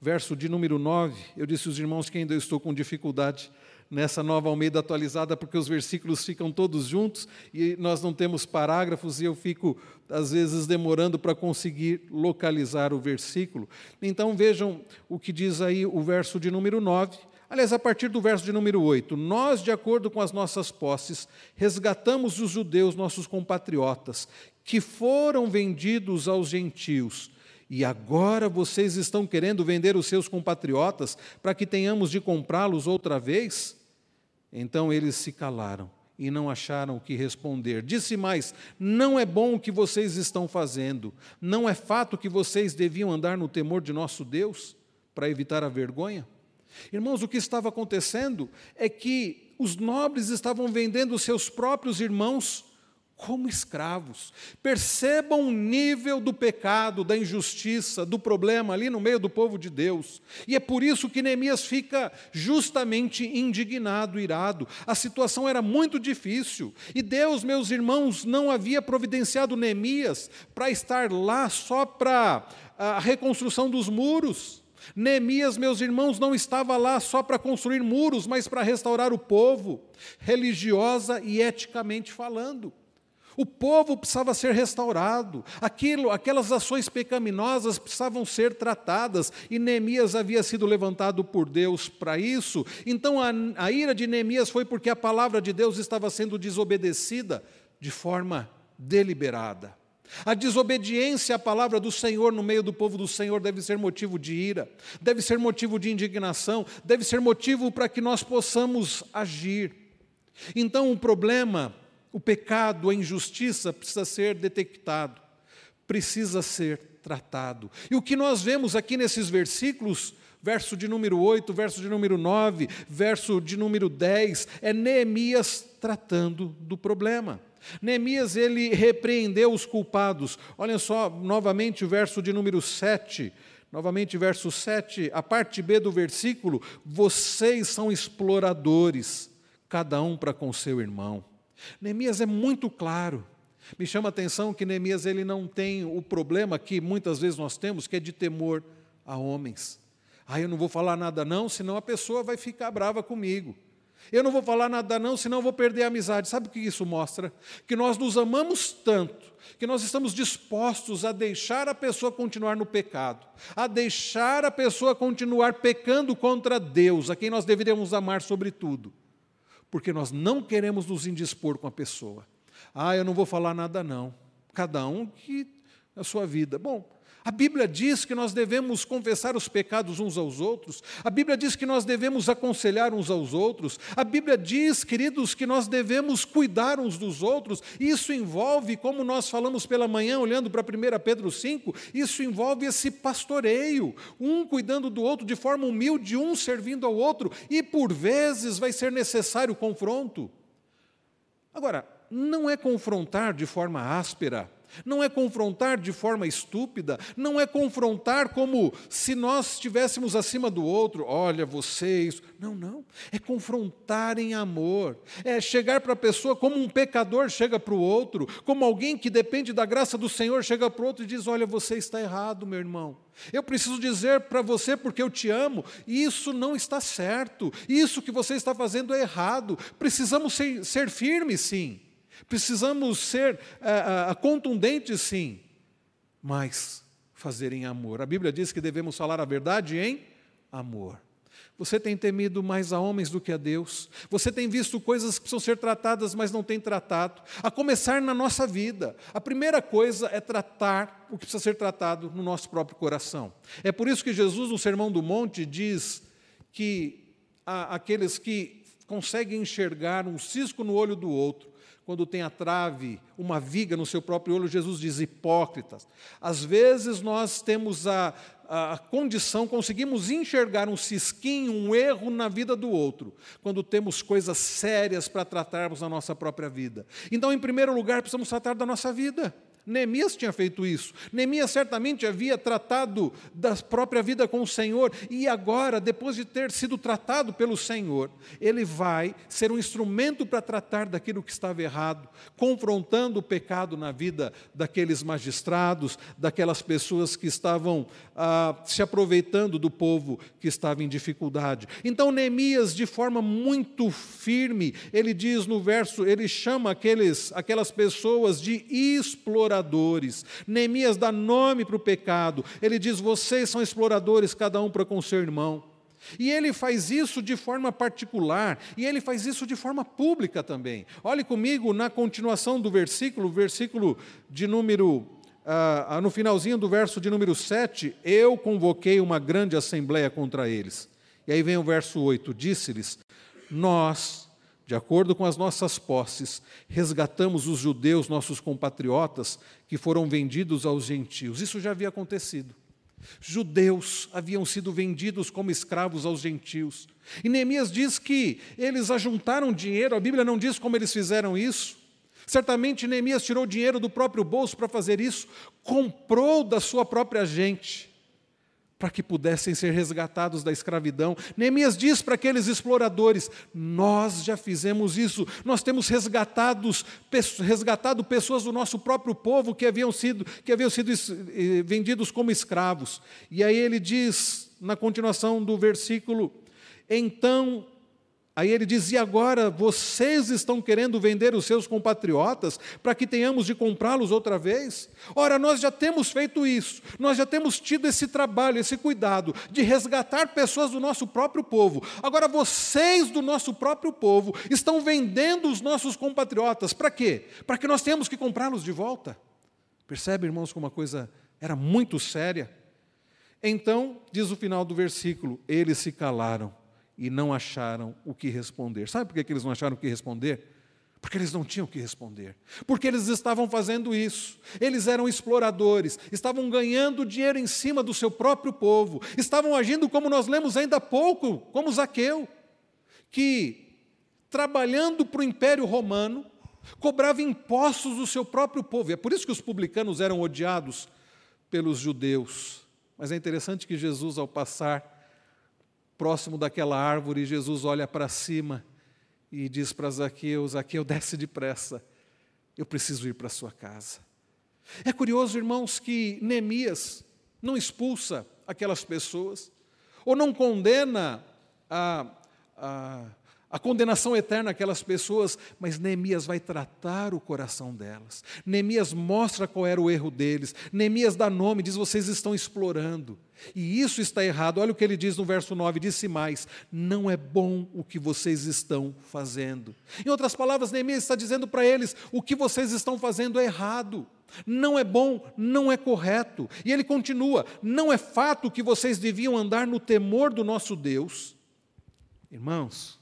Verso de número 9, eu disse aos irmãos que ainda estou com dificuldade nessa nova Almeida atualizada, porque os versículos ficam todos juntos e nós não temos parágrafos e eu fico, às vezes, demorando para conseguir localizar o versículo. Então vejam o que diz aí o verso de número 9. Aliás, a partir do verso de número 8, nós, de acordo com as nossas posses, resgatamos os judeus, nossos compatriotas, que foram vendidos aos gentios. E agora vocês estão querendo vender os seus compatriotas para que tenhamos de comprá-los outra vez? Então eles se calaram e não acharam o que responder. Disse mais: Não é bom o que vocês estão fazendo. Não é fato que vocês deviam andar no temor de nosso Deus para evitar a vergonha? Irmãos, o que estava acontecendo é que os nobres estavam vendendo seus próprios irmãos como escravos. Percebam o nível do pecado, da injustiça, do problema ali no meio do povo de Deus. E é por isso que Neemias fica justamente indignado, irado. A situação era muito difícil. E Deus, meus irmãos, não havia providenciado Neemias para estar lá só para a reconstrução dos muros. Neemias, meus irmãos, não estava lá só para construir muros, mas para restaurar o povo, religiosa e eticamente falando. O povo precisava ser restaurado, aquilo, aquelas ações pecaminosas precisavam ser tratadas, e Neemias havia sido levantado por Deus para isso. Então a, a ira de Neemias foi porque a palavra de Deus estava sendo desobedecida de forma deliberada. A desobediência à palavra do Senhor no meio do povo do Senhor deve ser motivo de ira, deve ser motivo de indignação, deve ser motivo para que nós possamos agir. Então, o problema, o pecado, a injustiça precisa ser detectado, precisa ser tratado. E o que nós vemos aqui nesses versículos, verso de número 8, verso de número 9, verso de número 10, é Neemias tratando do problema. Neemias ele repreendeu os culpados. Olhem só novamente o verso de número 7. Novamente, verso 7, a parte B do versículo: vocês são exploradores, cada um para com seu irmão. Neemias é muito claro. Me chama a atenção que Neemias ele não tem o problema que muitas vezes nós temos, que é de temor a homens. Ah, eu não vou falar nada não, senão a pessoa vai ficar brava comigo. Eu não vou falar nada não, senão vou perder a amizade. Sabe o que isso mostra? Que nós nos amamos tanto, que nós estamos dispostos a deixar a pessoa continuar no pecado, a deixar a pessoa continuar pecando contra Deus, a quem nós deveríamos amar sobre tudo, porque nós não queremos nos indispor com a pessoa. Ah, eu não vou falar nada não. Cada um que a sua vida. Bom, a Bíblia diz que nós devemos confessar os pecados uns aos outros. A Bíblia diz que nós devemos aconselhar uns aos outros. A Bíblia diz, queridos, que nós devemos cuidar uns dos outros. Isso envolve, como nós falamos pela manhã, olhando para 1 Pedro 5, isso envolve esse pastoreio, um cuidando do outro de forma humilde, um servindo ao outro, e por vezes vai ser necessário confronto. Agora, não é confrontar de forma áspera não é confrontar de forma estúpida, não é confrontar como se nós estivéssemos acima do outro, olha vocês. Não, não. É confrontar em amor. É chegar para a pessoa como um pecador chega para o outro, como alguém que depende da graça do Senhor chega para o outro e diz: Olha, você está errado, meu irmão. Eu preciso dizer para você, porque eu te amo, isso não está certo, isso que você está fazendo é errado. Precisamos ser, ser firmes, sim. Precisamos ser uh, uh, contundentes, sim, mas fazer em amor. A Bíblia diz que devemos falar a verdade em amor. Você tem temido mais a homens do que a Deus. Você tem visto coisas que precisam ser tratadas, mas não tem tratado. A começar na nossa vida. A primeira coisa é tratar o que precisa ser tratado no nosso próprio coração. É por isso que Jesus, no Sermão do Monte, diz que aqueles que conseguem enxergar um cisco no olho do outro quando tem a trave, uma viga no seu próprio olho, Jesus diz hipócritas. Às vezes nós temos a, a, condição, conseguimos enxergar um cisquinho, um erro na vida do outro, quando temos coisas sérias para tratarmos na nossa própria vida. Então, em primeiro lugar, precisamos tratar da nossa vida. Neemias tinha feito isso. Neemias certamente havia tratado da própria vida com o Senhor, e agora, depois de ter sido tratado pelo Senhor, ele vai ser um instrumento para tratar daquilo que estava errado, confrontando o pecado na vida daqueles magistrados, daquelas pessoas que estavam ah, se aproveitando do povo que estava em dificuldade. Então, Neemias, de forma muito firme, ele diz no verso, ele chama aqueles, aquelas pessoas de exploradores exploradores. Neemias dá nome para o pecado. Ele diz: vocês são exploradores, cada um para com seu irmão. E ele faz isso de forma particular, e ele faz isso de forma pública também. Olhe comigo na continuação do versículo, versículo de número. Ah, no finalzinho do verso de número 7, eu convoquei uma grande assembleia contra eles. E aí vem o verso 8: disse-lhes: Nós de acordo com as nossas posses, resgatamos os judeus, nossos compatriotas, que foram vendidos aos gentios. Isso já havia acontecido. Judeus haviam sido vendidos como escravos aos gentios. E Neemias diz que eles ajuntaram dinheiro, a Bíblia não diz como eles fizeram isso. Certamente Neemias tirou dinheiro do próprio bolso para fazer isso, comprou da sua própria gente para que pudessem ser resgatados da escravidão. Neemias diz para aqueles exploradores: Nós já fizemos isso, nós temos resgatados, resgatado pessoas do nosso próprio povo que haviam sido, que haviam sido eh, vendidos como escravos. E aí ele diz, na continuação do versículo: Então Aí ele diz: E agora vocês estão querendo vender os seus compatriotas para que tenhamos de comprá-los outra vez? Ora, nós já temos feito isso, nós já temos tido esse trabalho, esse cuidado de resgatar pessoas do nosso próprio povo. Agora, vocês do nosso próprio povo estão vendendo os nossos compatriotas para quê? Para que nós tenhamos que comprá-los de volta. Percebe, irmãos, como uma coisa era muito séria? Então, diz o final do versículo: eles se calaram e não acharam o que responder. Sabe por que eles não acharam o que responder? Porque eles não tinham o que responder. Porque eles estavam fazendo isso. Eles eram exploradores, estavam ganhando dinheiro em cima do seu próprio povo, estavam agindo como nós lemos ainda há pouco, como Zaqueu, que trabalhando para o Império Romano, cobrava impostos do seu próprio povo. E é por isso que os publicanos eram odiados pelos judeus. Mas é interessante que Jesus, ao passar próximo daquela árvore, Jesus olha para cima e diz para Zaqueu: Zaqueu, desce depressa, eu preciso ir para sua casa. É curioso, irmãos, que Neemias não expulsa aquelas pessoas, ou não condena a, a, a condenação eterna àquelas pessoas, mas Neemias vai tratar o coração delas. Neemias mostra qual era o erro deles. Neemias dá nome, diz: vocês estão explorando. E isso está errado. Olha o que ele diz no verso 9: disse mais: não é bom o que vocês estão fazendo. Em outras palavras, Neemias está dizendo para eles: o que vocês estão fazendo é errado. Não é bom, não é correto. E ele continua: não é fato que vocês deviam andar no temor do nosso Deus. Irmãos,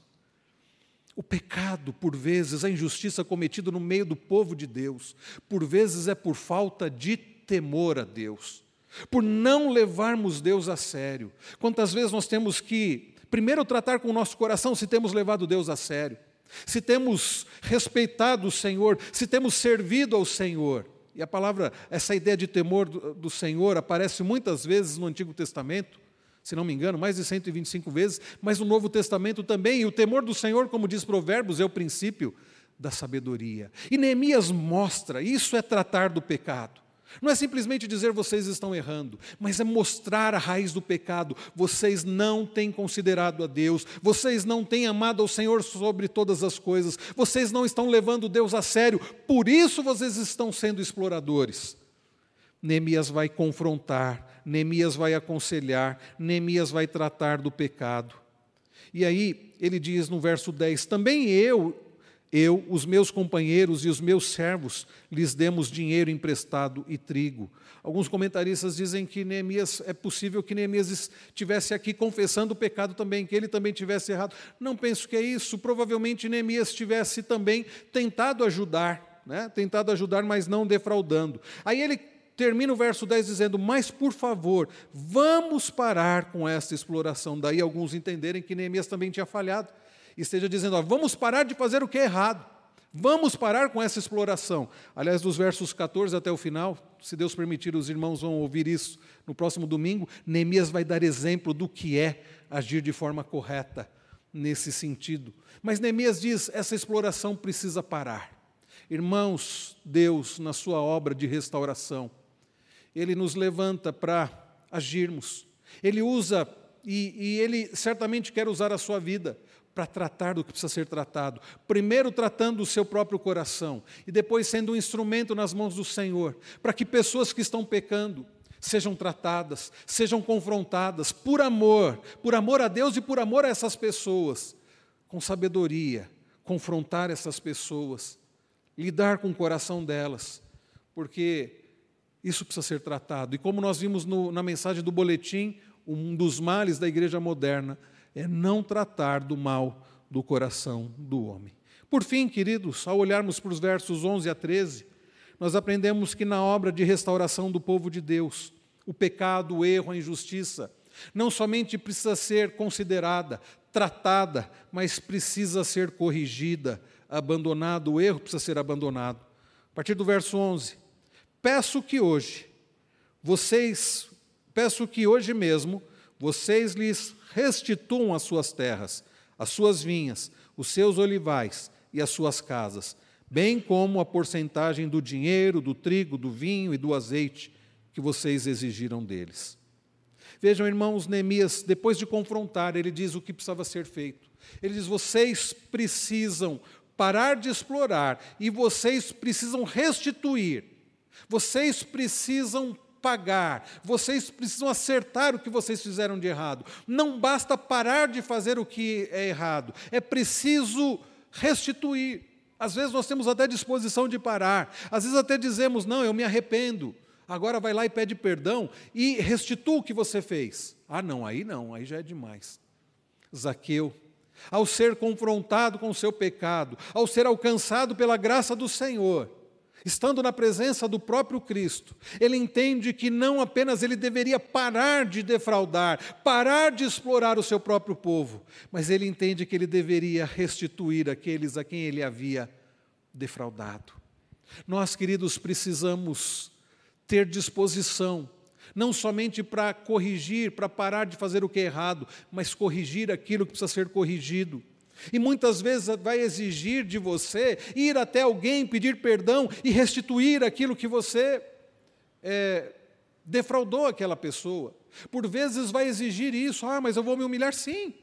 o pecado, por vezes, a injustiça cometida no meio do povo de Deus, por vezes é por falta de temor a Deus, por não levarmos Deus a sério. Quantas vezes nós temos que, primeiro, tratar com o nosso coração se temos levado Deus a sério, se temos respeitado o Senhor, se temos servido ao Senhor. E a palavra, essa ideia de temor do, do Senhor aparece muitas vezes no Antigo Testamento, se não me engano, mais de 125 vezes, mas no Novo Testamento também. E o temor do Senhor, como diz Provérbios, é o princípio da sabedoria. E Neemias mostra, isso é tratar do pecado. Não é simplesmente dizer vocês estão errando, mas é mostrar a raiz do pecado. Vocês não têm considerado a Deus, vocês não têm amado ao Senhor sobre todas as coisas, vocês não estão levando Deus a sério, por isso vocês estão sendo exploradores. Neemias vai confrontar, Neemias vai aconselhar, Neemias vai tratar do pecado. E aí ele diz no verso 10: Também eu, eu, os meus companheiros e os meus servos lhes demos dinheiro emprestado e trigo. Alguns comentaristas dizem que Neemias, é possível que Neemias estivesse aqui confessando o pecado também, que ele também tivesse errado. Não penso que é isso. Provavelmente Neemias tivesse também tentado ajudar, né? tentado ajudar, mas não defraudando. Aí ele termina o verso 10 dizendo: Mas por favor, vamos parar com essa exploração. Daí alguns entenderem que Neemias também tinha falhado esteja dizendo: ó, vamos parar de fazer o que é errado, vamos parar com essa exploração. Aliás, dos versos 14 até o final, se Deus permitir, os irmãos vão ouvir isso no próximo domingo. Neemias vai dar exemplo do que é agir de forma correta nesse sentido. Mas Neemias diz: essa exploração precisa parar. Irmãos, Deus, na sua obra de restauração, Ele nos levanta para agirmos. Ele usa, e, e Ele certamente quer usar a sua vida para tratar do que precisa ser tratado. Primeiro, tratando o seu próprio coração, e depois, sendo um instrumento nas mãos do Senhor, para que pessoas que estão pecando sejam tratadas, sejam confrontadas por amor, por amor a Deus e por amor a essas pessoas, com sabedoria, confrontar essas pessoas, lidar com o coração delas, porque isso precisa ser tratado. E como nós vimos no, na mensagem do boletim, um dos males da igreja moderna é não tratar do mal do coração do homem. Por fim, queridos, ao olharmos para os versos 11 a 13, nós aprendemos que na obra de restauração do povo de Deus, o pecado, o erro, a injustiça, não somente precisa ser considerada, tratada, mas precisa ser corrigida, abandonado, o erro precisa ser abandonado. A partir do verso 11, peço que hoje, vocês, peço que hoje mesmo, vocês lhes restituam as suas terras, as suas vinhas, os seus olivais e as suas casas, bem como a porcentagem do dinheiro, do trigo, do vinho e do azeite que vocês exigiram deles. Vejam, irmãos, Neemias, depois de confrontar, ele diz o que precisava ser feito. Ele diz: vocês precisam parar de explorar e vocês precisam restituir. Vocês precisam pagar, vocês precisam acertar o que vocês fizeram de errado. Não basta parar de fazer o que é errado, é preciso restituir. Às vezes nós temos até disposição de parar, às vezes até dizemos: não, eu me arrependo. Agora vai lá e pede perdão e restitua o que você fez. Ah, não, aí não, aí já é demais. Zaqueu, ao ser confrontado com o seu pecado, ao ser alcançado pela graça do Senhor, Estando na presença do próprio Cristo, ele entende que não apenas ele deveria parar de defraudar, parar de explorar o seu próprio povo, mas ele entende que ele deveria restituir aqueles a quem ele havia defraudado. Nós, queridos, precisamos ter disposição, não somente para corrigir, para parar de fazer o que é errado, mas corrigir aquilo que precisa ser corrigido. E muitas vezes vai exigir de você ir até alguém, pedir perdão e restituir aquilo que você é, defraudou aquela pessoa. Por vezes vai exigir isso, ah, mas eu vou me humilhar sim.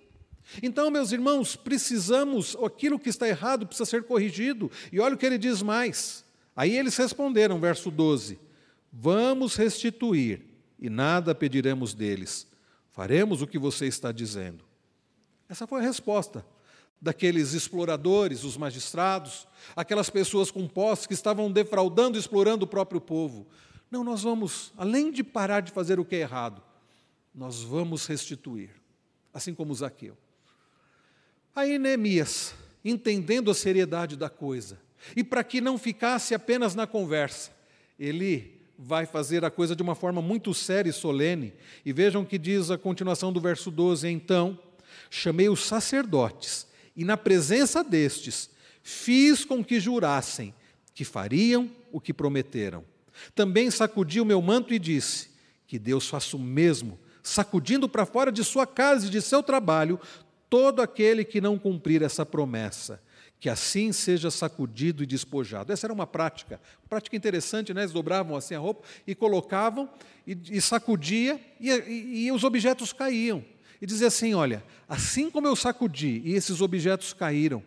Então, meus irmãos, precisamos, aquilo que está errado precisa ser corrigido. E olha o que ele diz mais. Aí eles responderam, verso 12: Vamos restituir, e nada pediremos deles. Faremos o que você está dizendo. Essa foi a resposta daqueles exploradores, os magistrados, aquelas pessoas com posse que estavam defraudando, explorando o próprio povo. Não, nós vamos, além de parar de fazer o que é errado, nós vamos restituir, assim como Zaqueu. Aí Neemias, entendendo a seriedade da coisa, e para que não ficasse apenas na conversa, ele vai fazer a coisa de uma forma muito séria e solene. E vejam que diz a continuação do verso 12: Então chamei os sacerdotes e na presença destes, fiz com que jurassem que fariam o que prometeram. Também sacudi o meu manto e disse: Que Deus faça o mesmo, sacudindo para fora de sua casa e de seu trabalho todo aquele que não cumprir essa promessa que assim seja sacudido e despojado. Essa era uma prática, prática interessante, né? Eles dobravam assim a roupa e colocavam e, e sacudia e, e, e os objetos caíam. E dizia assim: olha, assim como eu sacudi e esses objetos caíram,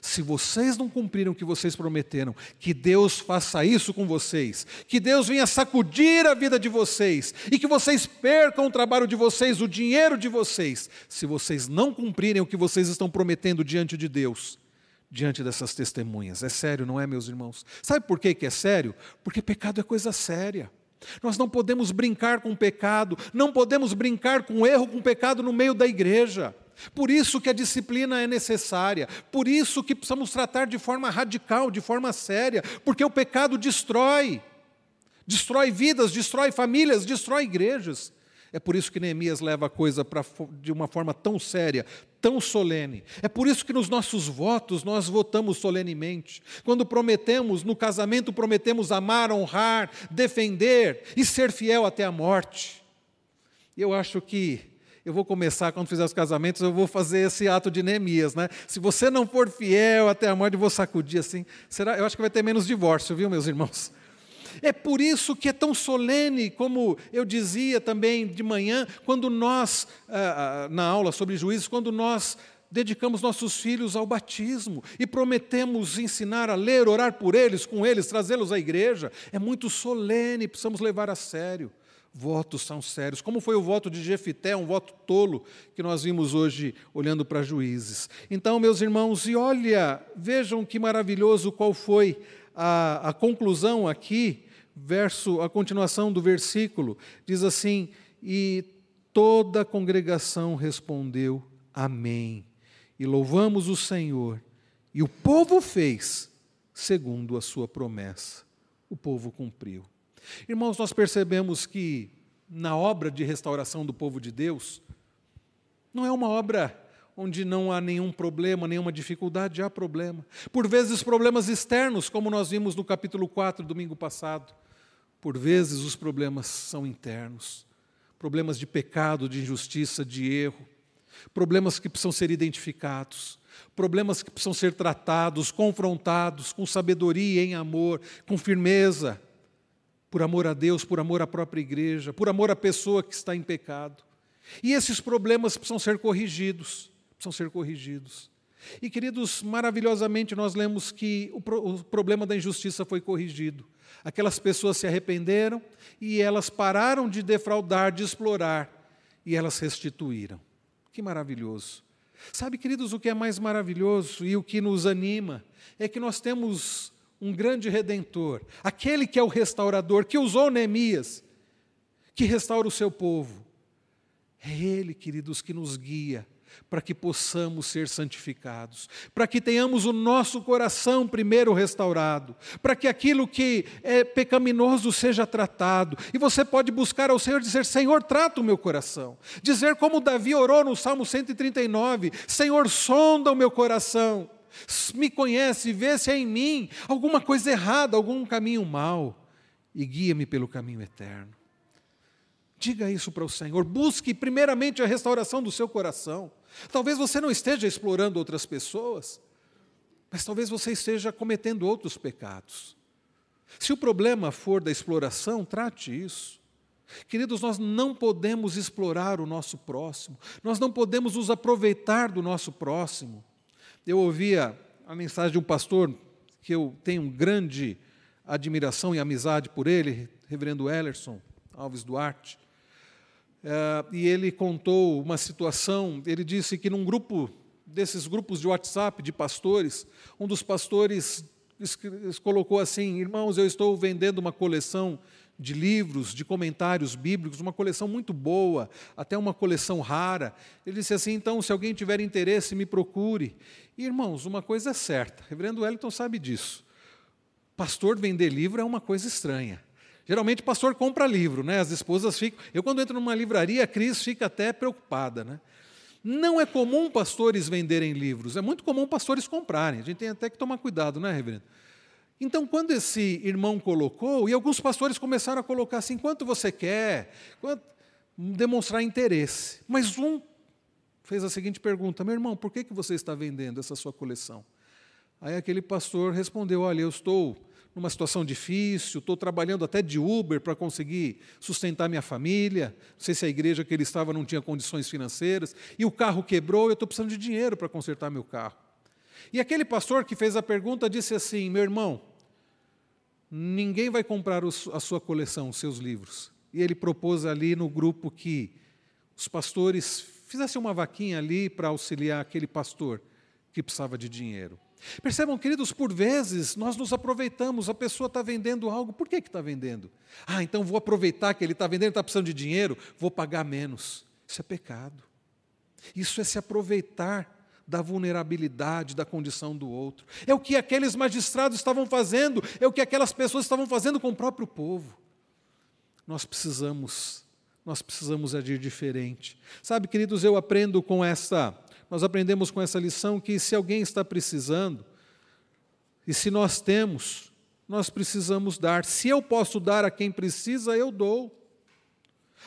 se vocês não cumpriram o que vocês prometeram, que Deus faça isso com vocês, que Deus venha sacudir a vida de vocês e que vocês percam o trabalho de vocês, o dinheiro de vocês, se vocês não cumprirem o que vocês estão prometendo diante de Deus, diante dessas testemunhas. É sério, não é, meus irmãos? Sabe por que, que é sério? Porque pecado é coisa séria. Nós não podemos brincar com o pecado, não podemos brincar com o erro, com o pecado no meio da igreja. Por isso que a disciplina é necessária, por isso que precisamos tratar de forma radical, de forma séria, porque o pecado destrói, destrói vidas, destrói famílias, destrói igrejas. É por isso que Neemias leva a coisa pra, de uma forma tão séria, tão solene. É por isso que nos nossos votos nós votamos solenemente. Quando prometemos, no casamento, prometemos amar, honrar, defender e ser fiel até a morte. Eu acho que eu vou começar, quando fizer os casamentos, eu vou fazer esse ato de Neemias, né? Se você não for fiel até a morte, eu vou sacudir assim. Será? Eu acho que vai ter menos divórcio, viu, meus irmãos? É por isso que é tão solene, como eu dizia também de manhã, quando nós, ah, ah, na aula sobre juízes, quando nós dedicamos nossos filhos ao batismo e prometemos ensinar a ler, orar por eles, com eles, trazê-los à igreja. É muito solene, precisamos levar a sério. Votos são sérios. Como foi o voto de Jefité, um voto tolo que nós vimos hoje olhando para juízes. Então, meus irmãos, e olha, vejam que maravilhoso qual foi a, a conclusão aqui verso, a continuação do versículo, diz assim: E toda a congregação respondeu: Amém. E louvamos o Senhor. E o povo fez segundo a sua promessa. O povo cumpriu. Irmãos, nós percebemos que na obra de restauração do povo de Deus, não é uma obra onde não há nenhum problema, nenhuma dificuldade, há problema. Por vezes, problemas externos, como nós vimos no capítulo 4, domingo passado. Por vezes os problemas são internos, problemas de pecado, de injustiça, de erro, problemas que precisam ser identificados, problemas que precisam ser tratados, confrontados com sabedoria, em amor, com firmeza, por amor a Deus, por amor à própria igreja, por amor à pessoa que está em pecado. E esses problemas precisam ser corrigidos, precisam ser corrigidos. E, queridos, maravilhosamente nós lemos que o, pro, o problema da injustiça foi corrigido. Aquelas pessoas se arrependeram e elas pararam de defraudar, de explorar, e elas restituíram. Que maravilhoso. Sabe, queridos, o que é mais maravilhoso e o que nos anima é que nós temos um grande redentor, aquele que é o restaurador, que usou Neemias, que restaura o seu povo. É Ele, queridos, que nos guia para que possamos ser santificados, para que tenhamos o nosso coração primeiro restaurado, para que aquilo que é pecaminoso seja tratado. E você pode buscar ao Senhor dizer: Senhor, trata o meu coração. Dizer como Davi orou no Salmo 139: Senhor, sonda o meu coração, me conhece, vê se é em mim alguma coisa errada, algum caminho mau, e guia-me pelo caminho eterno. Diga isso para o Senhor. Busque primeiramente a restauração do seu coração. Talvez você não esteja explorando outras pessoas, mas talvez você esteja cometendo outros pecados. Se o problema for da exploração, trate isso. Queridos, nós não podemos explorar o nosso próximo, nós não podemos nos aproveitar do nosso próximo. Eu ouvia a mensagem de um pastor que eu tenho grande admiração e amizade por ele, reverendo Ellerson Alves Duarte. Eh, e ele contou uma situação. Ele disse que num grupo desses grupos de WhatsApp de pastores, um dos pastores colocou assim: Irmãos, eu estou vendendo uma coleção de livros, de comentários bíblicos, uma coleção muito boa, até uma coleção rara. Ele disse assim: então, se alguém tiver interesse, me procure. E, irmãos, uma coisa é certa, o reverendo Wellington sabe disso. Pastor vender livro é uma coisa estranha. Geralmente o pastor compra livro, né? As esposas ficam. Eu, quando entro numa livraria, a Cris fica até preocupada, né? Não é comum pastores venderem livros, é muito comum pastores comprarem. A gente tem até que tomar cuidado, né, reverendo? Então, quando esse irmão colocou, e alguns pastores começaram a colocar assim: quanto você quer? Quanto? Demonstrar interesse. Mas um fez a seguinte pergunta: meu irmão, por que, que você está vendendo essa sua coleção? Aí aquele pastor respondeu: olha, eu estou numa situação difícil, estou trabalhando até de Uber para conseguir sustentar minha família. Não sei se a igreja que ele estava não tinha condições financeiras, e o carro quebrou, eu estou precisando de dinheiro para consertar meu carro. E aquele pastor que fez a pergunta disse assim: meu irmão, ninguém vai comprar a sua coleção, os seus livros. E ele propôs ali no grupo que os pastores fizessem uma vaquinha ali para auxiliar aquele pastor que precisava de dinheiro. Percebam, queridos, por vezes nós nos aproveitamos, a pessoa está vendendo algo, por que está vendendo? Ah, então vou aproveitar que ele está vendendo, está precisando de dinheiro, vou pagar menos. Isso é pecado. Isso é se aproveitar da vulnerabilidade, da condição do outro. É o que aqueles magistrados estavam fazendo, é o que aquelas pessoas estavam fazendo com o próprio povo. Nós precisamos, nós precisamos agir diferente. Sabe, queridos, eu aprendo com essa nós aprendemos com essa lição que se alguém está precisando, e se nós temos, nós precisamos dar. Se eu posso dar a quem precisa, eu dou.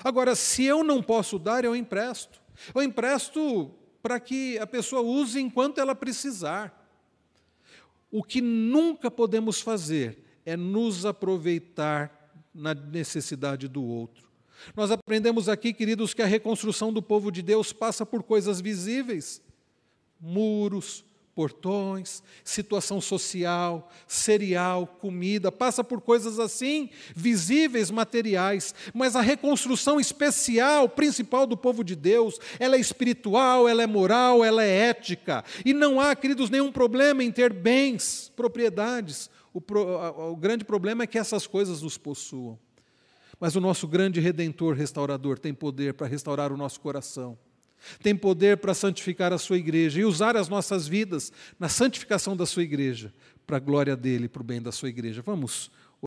Agora, se eu não posso dar, eu empresto. Eu empresto para que a pessoa use enquanto ela precisar. O que nunca podemos fazer é nos aproveitar na necessidade do outro. Nós aprendemos aqui, queridos, que a reconstrução do povo de Deus passa por coisas visíveis: muros, portões, situação social, cereal, comida, passa por coisas assim, visíveis, materiais, mas a reconstrução especial, principal do povo de Deus, ela é espiritual, ela é moral, ela é ética. E não há, queridos, nenhum problema em ter bens, propriedades. O, pro, o grande problema é que essas coisas nos possuam. Mas o nosso grande redentor, restaurador, tem poder para restaurar o nosso coração, tem poder para santificar a sua igreja e usar as nossas vidas na santificação da sua igreja, para a glória dele, para o bem da sua igreja. Vamos